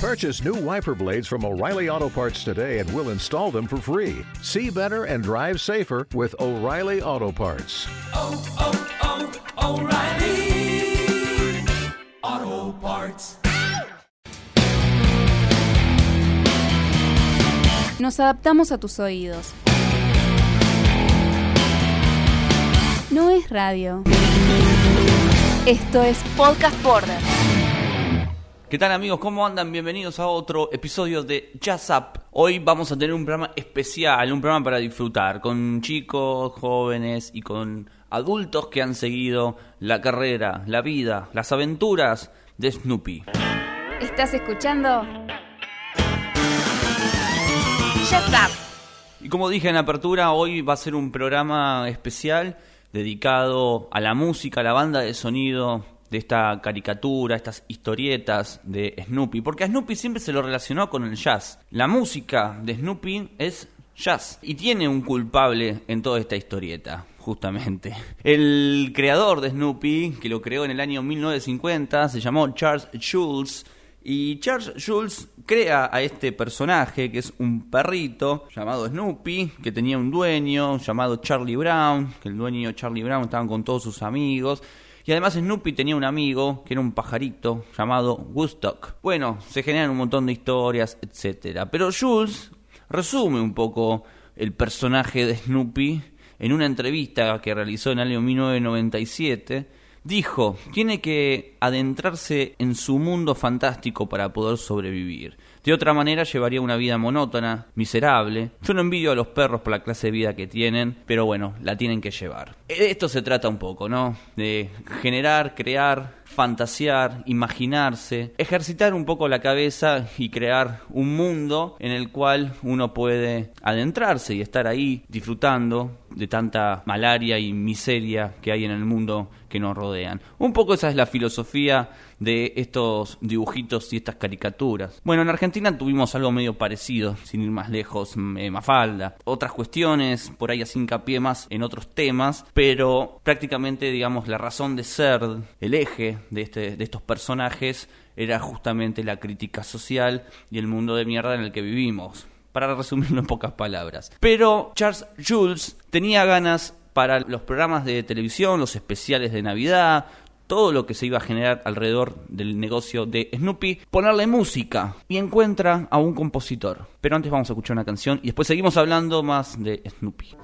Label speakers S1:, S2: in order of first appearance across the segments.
S1: Purchase new wiper blades from O'Reilly Auto Parts today and we'll install them for free. See better and drive safer with O'Reilly Auto Parts.
S2: oh, oh, oh O'Reilly Auto Parts.
S3: Nos adaptamos a tus oídos. No es radio. Esto es Podcast Border.
S4: ¿Qué tal amigos? ¿Cómo andan? Bienvenidos a otro episodio de Jazz Up. Hoy vamos a tener un programa especial, un programa para disfrutar, con chicos, jóvenes y con adultos que han seguido la carrera, la vida, las aventuras de Snoopy.
S3: ¿Estás escuchando? Up.
S4: Y como dije en apertura, hoy va a ser un programa especial dedicado a la música, a la banda de sonido de esta caricatura, estas historietas de Snoopy, porque a Snoopy siempre se lo relacionó con el jazz. La música de Snoopy es jazz y tiene un culpable en toda esta historieta, justamente. El creador de Snoopy, que lo creó en el año 1950, se llamó Charles Schulz. Y Charles Schulz crea a este personaje que es un perrito llamado Snoopy, que tenía un dueño llamado Charlie Brown, que el dueño Charlie Brown estaba con todos sus amigos. Y además Snoopy tenía un amigo que era un pajarito llamado Woodstock. Bueno, se generan un montón de historias, etcétera. Pero Jules resume un poco el personaje de Snoopy en una entrevista que realizó en el año 1997. Dijo, tiene que adentrarse en su mundo fantástico para poder sobrevivir. De otra manera llevaría una vida monótona, miserable. Yo no envidio a los perros por la clase de vida que tienen, pero bueno, la tienen que llevar. De esto se trata un poco, ¿no? De generar, crear, fantasear, imaginarse, ejercitar un poco la cabeza y crear un mundo en el cual uno puede adentrarse y estar ahí disfrutando de tanta malaria y miseria que hay en el mundo que nos rodean. Un poco esa es la filosofía de estos dibujitos y estas caricaturas. Bueno, en Argentina tuvimos algo medio parecido, sin ir más lejos, eh, Mafalda. Otras cuestiones, por ahí así hincapié más en otros temas, pero prácticamente, digamos, la razón de ser, el eje de, este, de estos personajes era justamente la crítica social y el mundo de mierda en el que vivimos. Para resumirlo en pocas palabras. Pero Charles Jules tenía ganas para los programas de televisión, los especiales de Navidad, todo lo que se iba a generar alrededor del negocio de Snoopy, ponerle música y encuentra a un compositor. Pero antes vamos a escuchar una canción y después seguimos hablando más de Snoopy.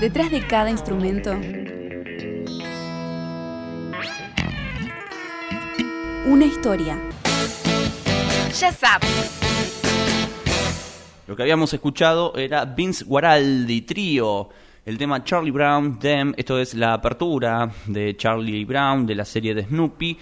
S3: Detrás de cada instrumento, una historia. Ya sabes.
S4: Lo que habíamos escuchado era Vince Guaraldi Trío, el tema Charlie Brown, Them, esto es la apertura de Charlie Brown de la serie de Snoopy.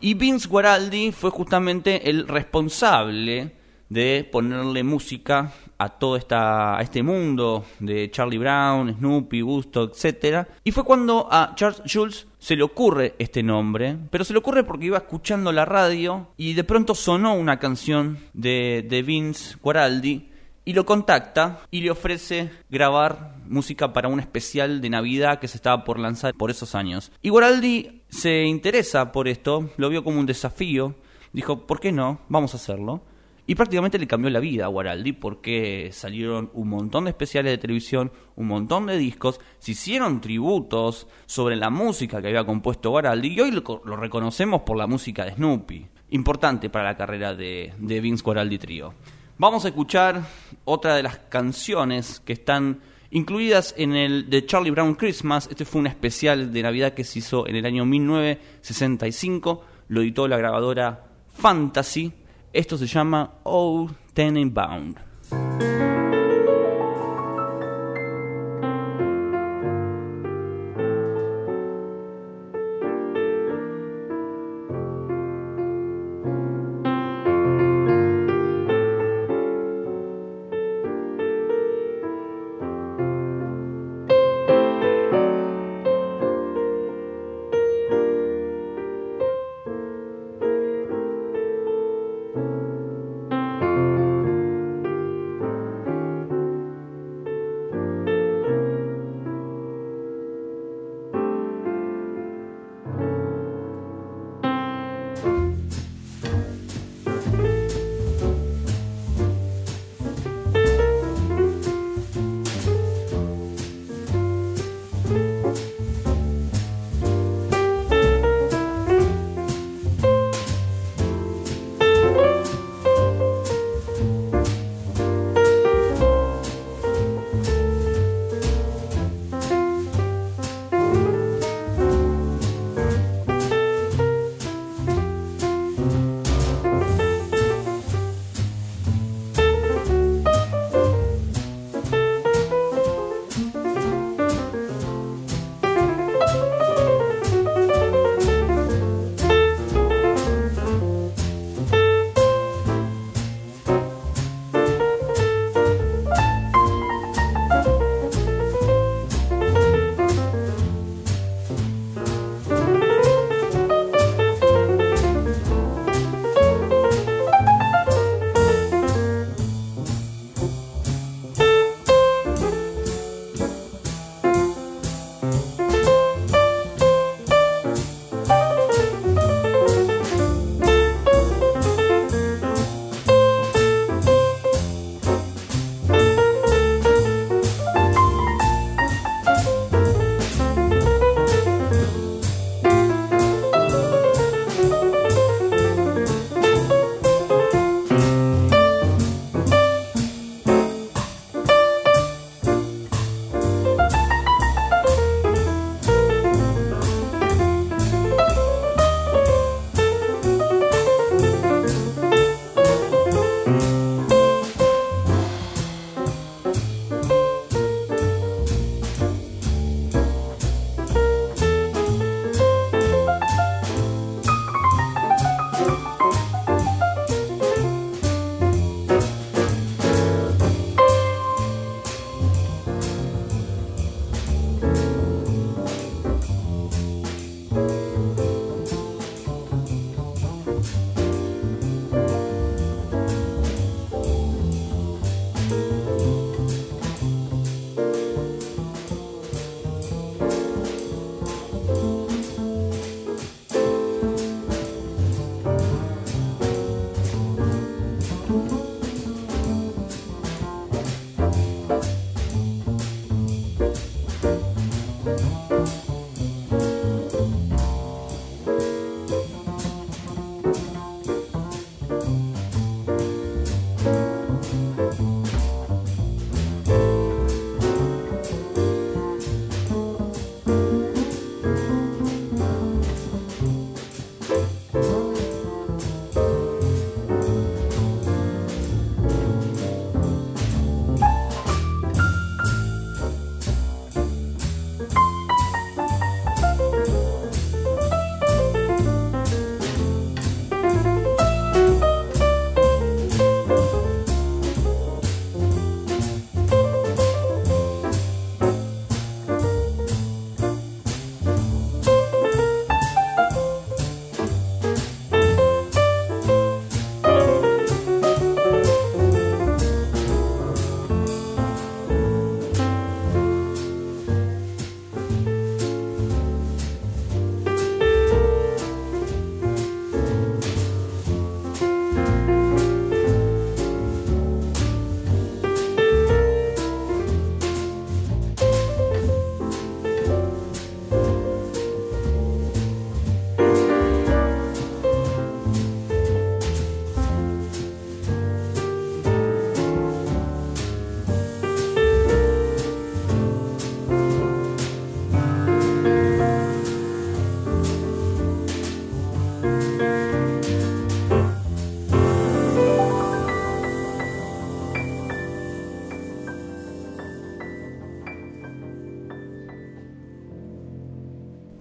S4: Y Vince Guaraldi fue justamente el responsable de ponerle música a todo esta, a este mundo de Charlie Brown, Snoopy, Gusto, etc. Y fue cuando a Charles Jules se le ocurre este nombre, pero se le ocurre porque iba escuchando la radio y de pronto sonó una canción de, de Vince Guaraldi y lo contacta y le ofrece grabar música para un especial de Navidad que se estaba por lanzar por esos años. Y Guaraldi se interesa por esto, lo vio como un desafío, dijo, ¿por qué no? Vamos a hacerlo. Y prácticamente le cambió la vida a Guaraldi porque salieron un montón de especiales de televisión, un montón de discos, se hicieron tributos sobre la música que había compuesto Guaraldi y hoy lo, reconocemos por la música de Snoopy. Importante para la carrera de, de Vince Guaraldi Trio. Vamos a escuchar otra de las canciones que están incluidas en el de Charlie Brown Christmas. Este fue un especial de Navidad que se hizo en el año 1965. Lo editó la grabadora Fantasy. Esto se llama Old Tenenbaum.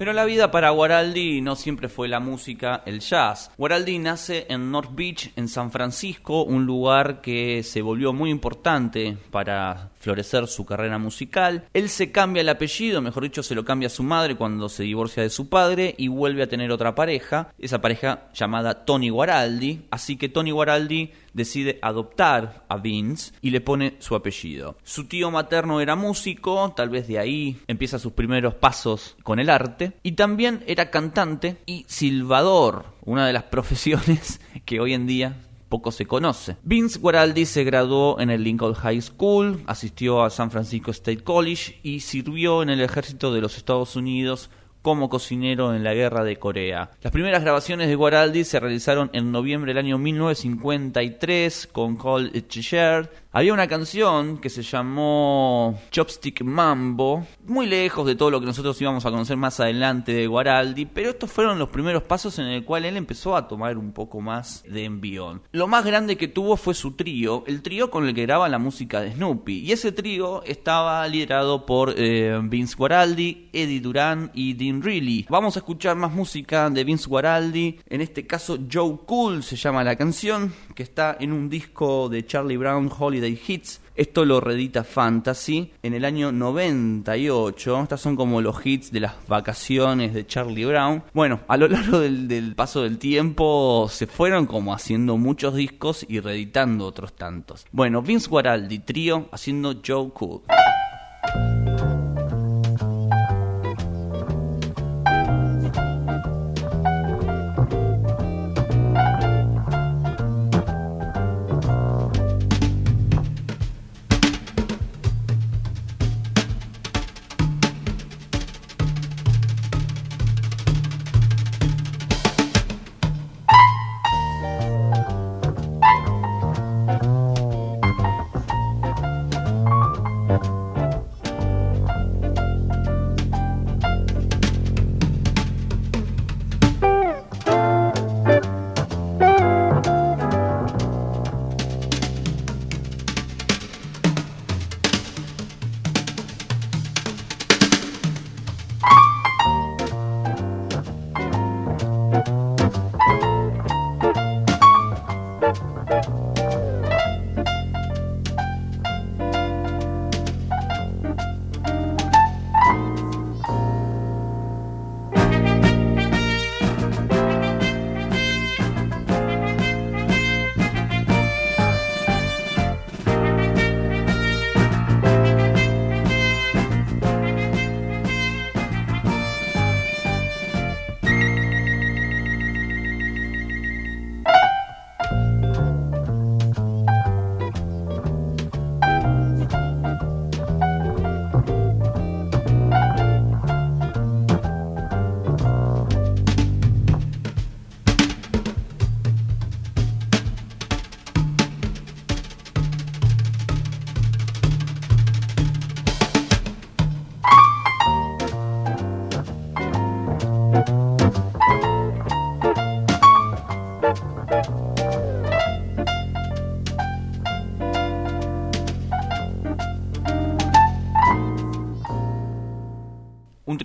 S4: Pero la vida para Guaraldi no siempre fue la música, el jazz. Guaraldi nace en North Beach, en San Francisco, un lugar que se volvió muy importante para florecer su carrera musical. Él se cambia el apellido, mejor dicho, se lo cambia a su madre cuando se divorcia de su padre y vuelve a tener otra pareja, esa pareja llamada Tony Guaraldi. Así que Tony Guaraldi decide adoptar a Vince y le pone su apellido. Su tío materno era músico, tal vez de ahí empieza sus primeros pasos con el arte, y también era cantante y silbador, una de las profesiones que hoy en día poco se conoce. Vince Guaraldi se graduó en el Lincoln High School, asistió a San Francisco State College y sirvió en el ejército de los Estados Unidos como cocinero en la guerra de Corea. Las primeras grabaciones de Guaraldi se realizaron en noviembre del año 1953 con Cole había una canción que se llamó Chopstick Mambo, muy lejos de todo lo que nosotros íbamos a conocer más adelante de Guaraldi, pero estos fueron los primeros pasos en el cual él empezó a tomar un poco más de envión. Lo más grande que tuvo fue su trío, el trío con el que graba la música de Snoopy, y ese trío estaba liderado por eh, Vince Guaraldi, Eddie Duran y Dean Reilly. Vamos a escuchar más música de Vince Guaraldi, en este caso Joe Cool se llama la canción, que está en un disco de Charlie Brown, Holly Hits. Esto lo redita Fantasy en el año 98. Estas son como los hits de las vacaciones de Charlie Brown. Bueno, a lo largo del, del paso del tiempo se fueron como haciendo muchos discos y reeditando otros tantos. Bueno, Vince Guaraldi, trío, haciendo Joe Cool.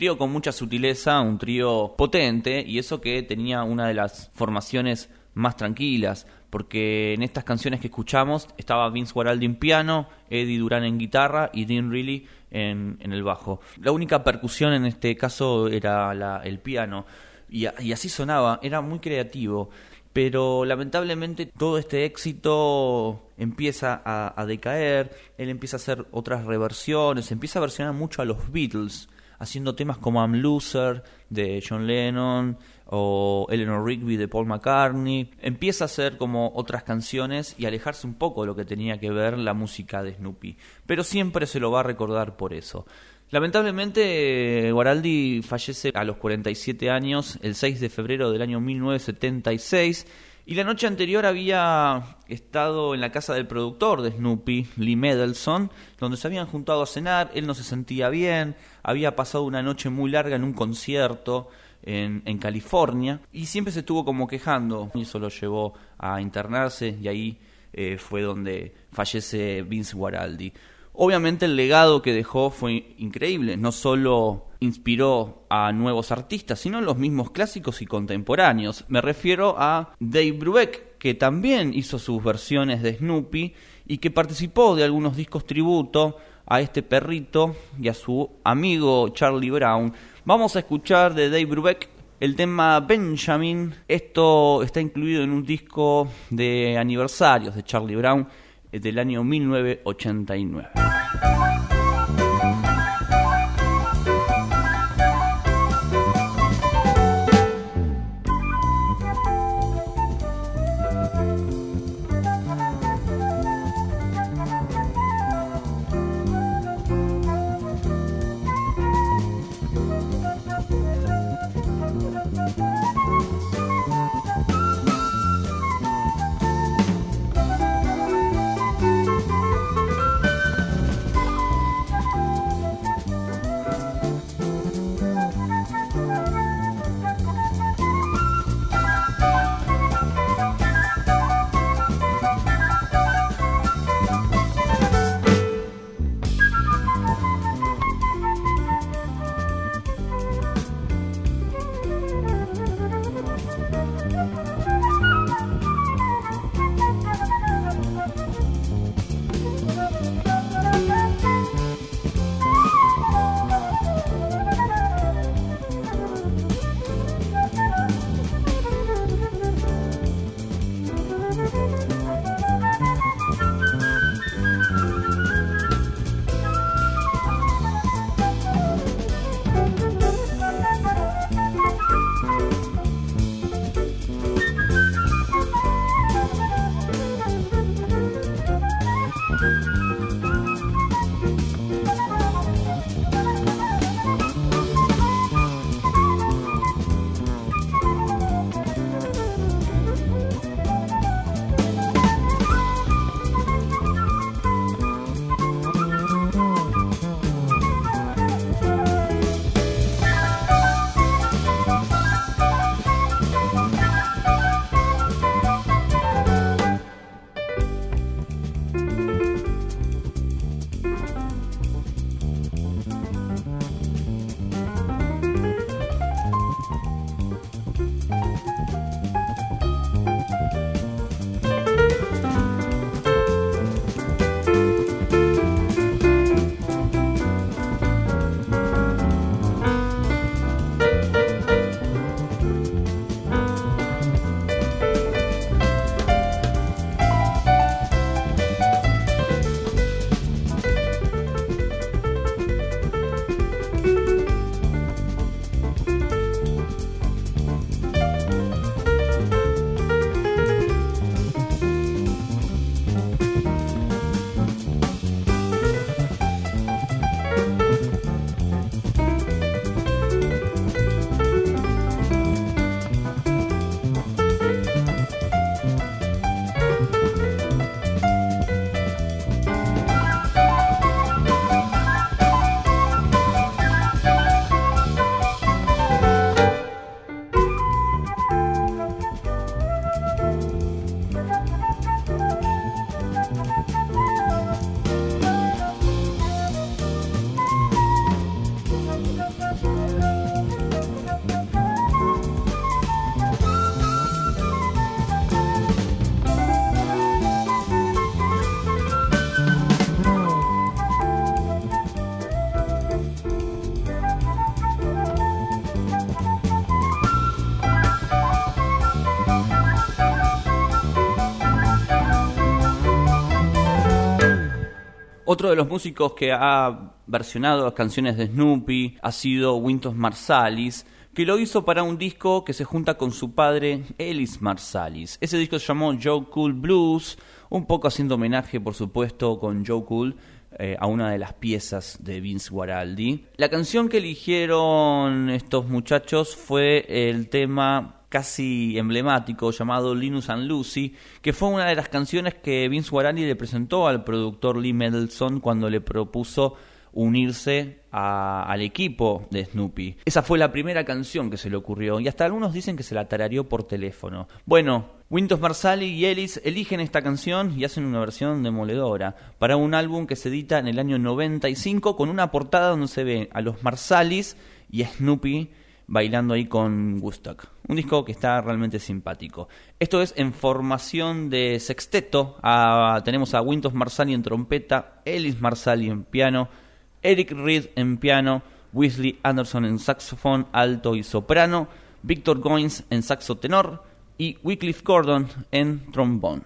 S4: Trío con mucha sutileza, un trío potente, y eso que tenía una de las formaciones más tranquilas, porque en estas canciones que escuchamos estaba Vince Guaraldi en piano, Eddie Duran en guitarra y Dean Reilly en, el bajo. La única percusión en este caso era el piano, y, así sonaba, era muy creativo pero lamentablemente todo este éxito empieza a, a, decaer, él empieza a hacer otras reversiones, empieza a versionar mucho a los Beatles, haciendo temas como I'm Loser de John Lennon o Eleanor Rigby de Paul McCartney. Empieza a hacer como otras canciones y alejarse un poco de lo que tenía que ver la música de Snoopy. Pero siempre se lo va a recordar por eso. Lamentablemente, Guaraldi fallece a los 47 años, el 6 de febrero del año 1976 y la noche anterior había estado en la casa del productor de Snoopy, Lee Medelson, donde se habían juntado a cenar, él no se sentía bien, había pasado una noche muy larga en un concierto en, en California y siempre se estuvo como quejando y eso lo llevó a internarse y ahí eh, fue donde fallece Vince Guaraldi. Obviamente el legado que dejó fue increíble, no solo inspiró a nuevos artistas, sino los mismos clásicos y contemporáneos. Me refiero a Dave Brubeck, que también hizo sus versiones de Snoopy y que participó de algunos discos tributo a este perrito y a su amigo Charlie Brown. Vamos a escuchar de Dave Brubeck el tema Benjamin. Esto está incluido en un disco de aniversarios de Charlie Brown del año 1989. Otro de los músicos que ha versionado las canciones de Snoopy ha sido Wintos Marsalis, que lo hizo para un disco que se junta con su padre Ellis Marsalis. Ese disco se llamó Joe Cool Blues, un poco haciendo homenaje, por supuesto, con Joe Cool eh, a una de las piezas de Vince Guaraldi. La canción que eligieron estos muchachos fue el tema casi emblemático llamado Linus and Lucy, que fue una de las canciones que Vince Guarani le presentó al productor Lee Mendelssohn cuando le propuso unirse al equipo de Snoopy. Esa fue la primera canción que se le ocurrió y hasta algunos dicen que se la tarareó por teléfono. Bueno, Wintos Marsali y Ellis eligen esta canción y hacen una versión demoledora para un álbum que se edita en el año 95 con una portada donde se ve a los Marsalis y a Snoopy bailando ahí con Woodstock. Un disco que está realmente simpático. Esto es en formación de sexteto. Ah, tenemos a Wintos Marsali en trompeta, Ellis Marsali en piano, Eric Reed en piano, Weasley Anderson en saxofón alto y soprano, Victor Goins en saxo tenor y Wycliffe Gordon en trombón.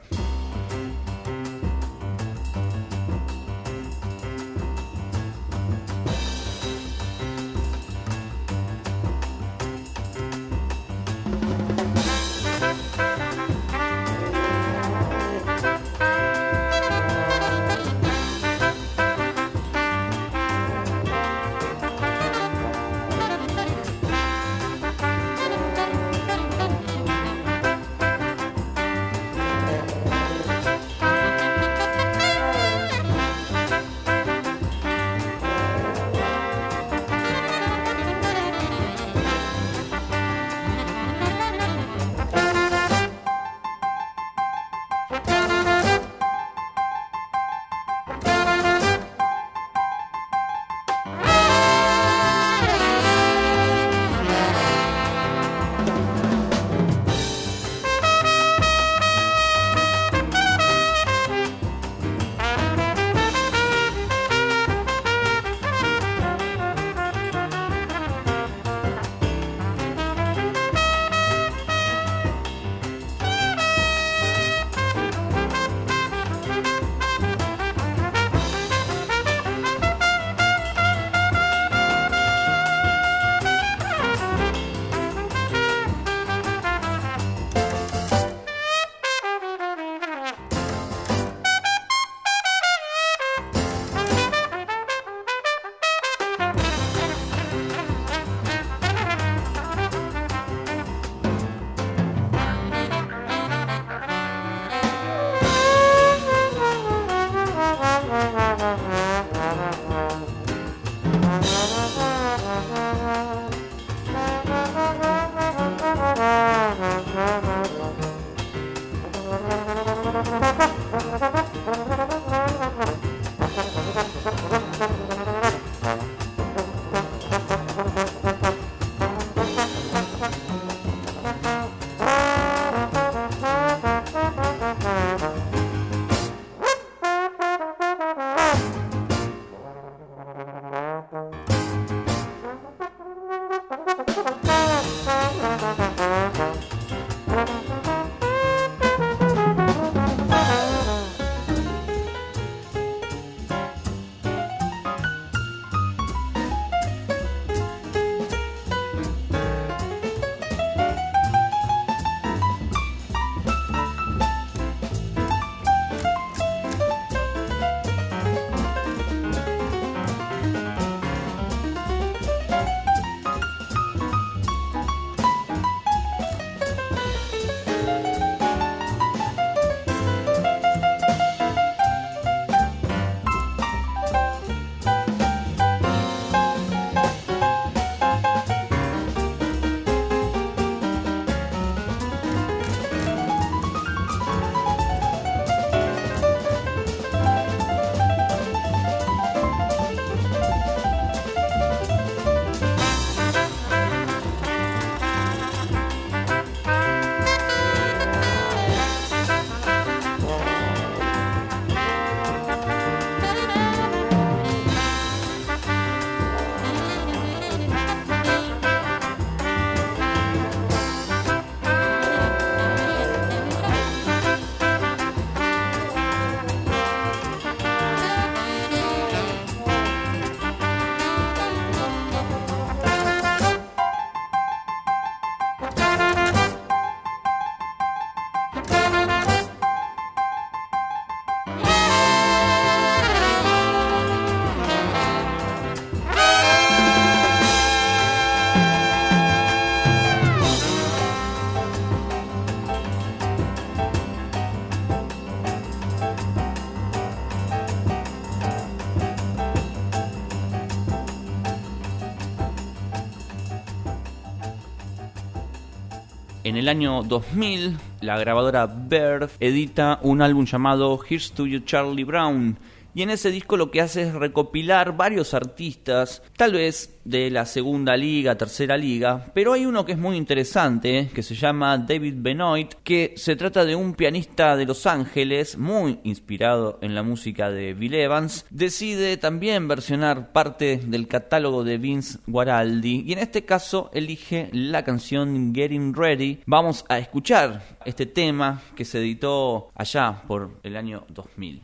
S4: El año 2000, la grabadora Bird edita un álbum llamado Here's to You Charlie Brown, y en ese disco lo que hace es recopilar varios artistas, tal vez de la segunda liga, tercera liga, pero hay uno que es muy interesante, que se llama David Benoit, que se trata de un pianista de Los Ángeles, muy inspirado en la música de Bill Evans, decide también versionar parte del catálogo de Vince Guaraldi, y en este caso elige la canción Getting Ready. Vamos a escuchar este tema que se editó allá por el año 2000.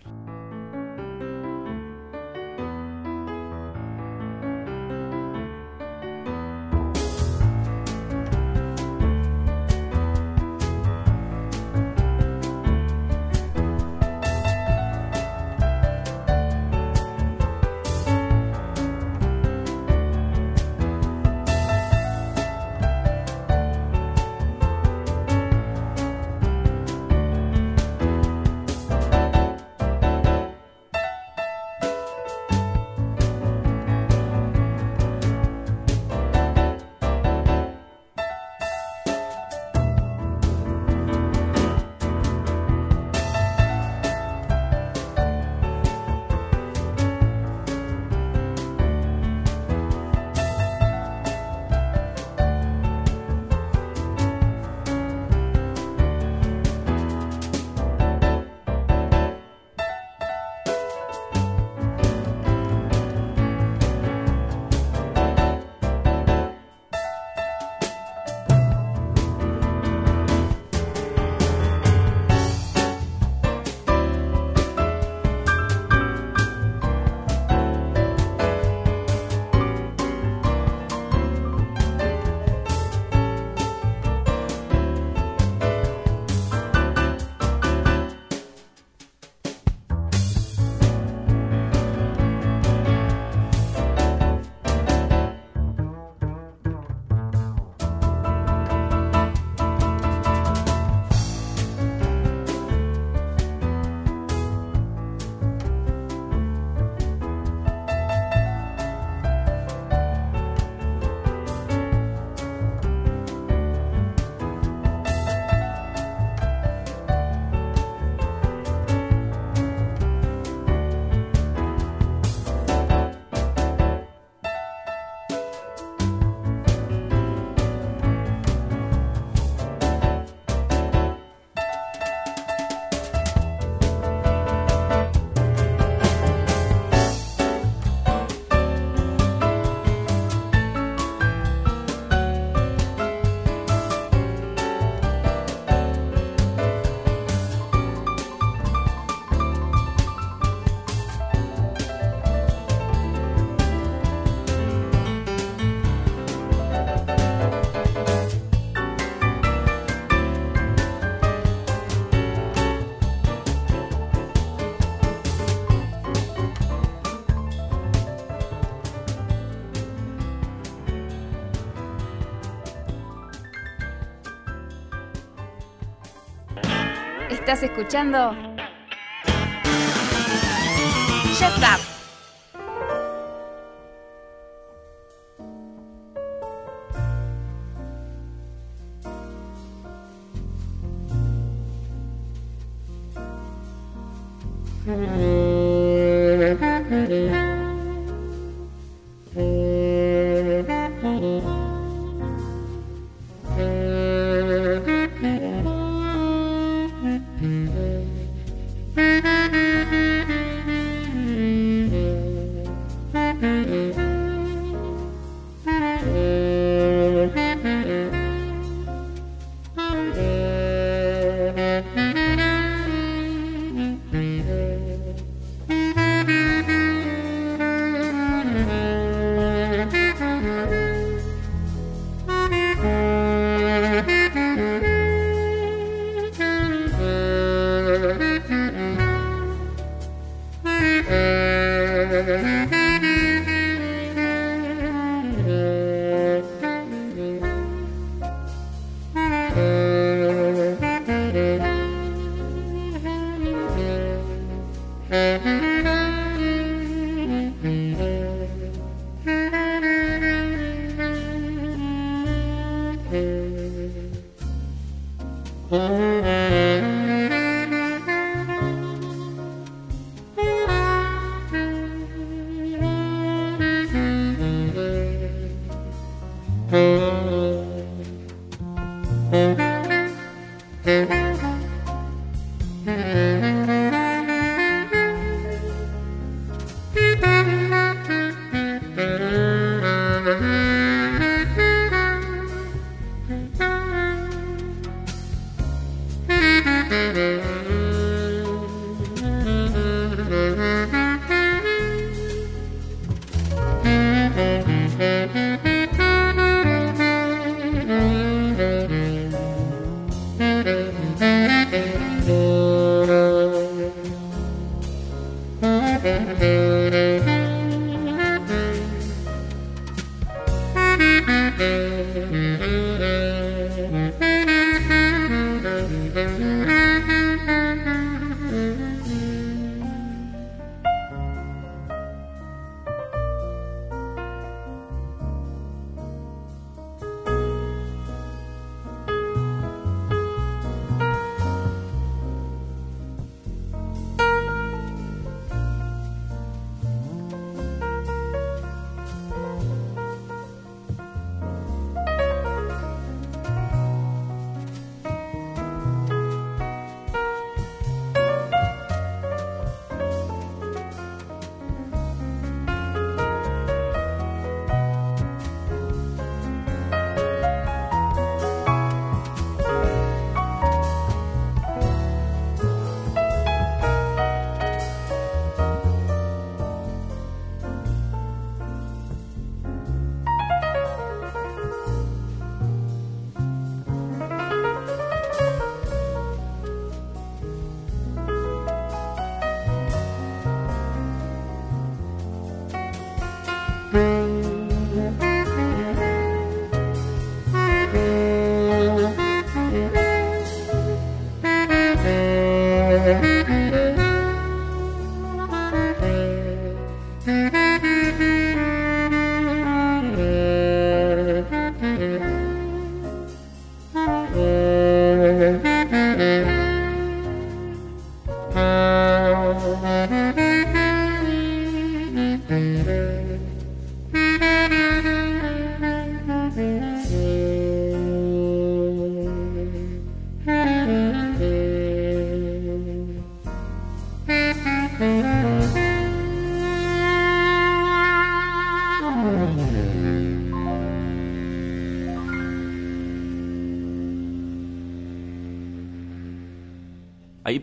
S3: Estás escuchando Shut Up.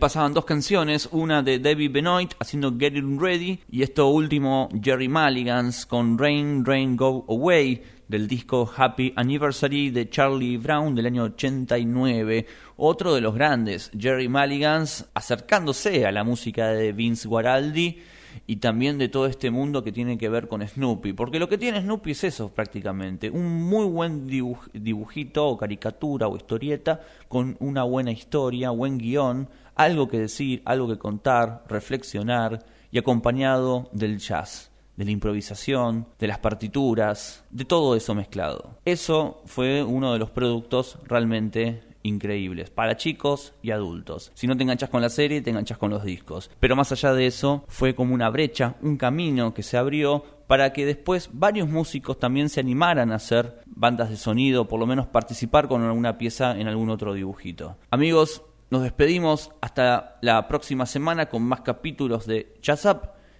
S4: Pasaban dos canciones, una de David Benoit haciendo Getting Ready y esto último Jerry Mulligans con Rain, Rain Go Away del disco Happy Anniversary de Charlie Brown del año 89. Otro de los grandes, Jerry Mulligans acercándose a la música de Vince Guaraldi y también de todo este mundo que tiene que ver con Snoopy. Porque lo que tiene Snoopy es eso prácticamente, un muy buen dibujito o caricatura o historieta con una buena historia, buen guion, algo que decir, algo que contar, reflexionar y acompañado del jazz de la improvisación, de las partituras, de todo eso mezclado. Eso fue uno de los productos realmente increíbles para chicos y adultos. Si no te enganchas con la serie, te enganchas con los discos. Pero más allá de eso, fue como una brecha, un camino que se abrió para que después varios músicos también se animaran a hacer bandas de sonido, por lo menos participar con alguna pieza en algún otro dibujito. Amigos, nos despedimos hasta la próxima semana con más capítulos de Jazz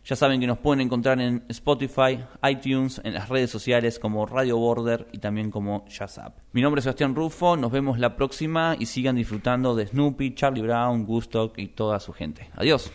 S4: ya saben que nos pueden encontrar en Spotify, iTunes, en las redes sociales como Radio Border y también como Up. Mi nombre es Sebastián Rufo, nos vemos la próxima y sigan disfrutando de Snoopy, Charlie Brown, Gusto y toda su gente. Adiós.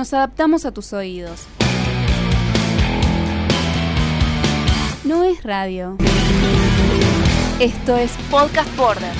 S3: Nos adaptamos a tus oídos. No es radio. Esto es Podcast Border.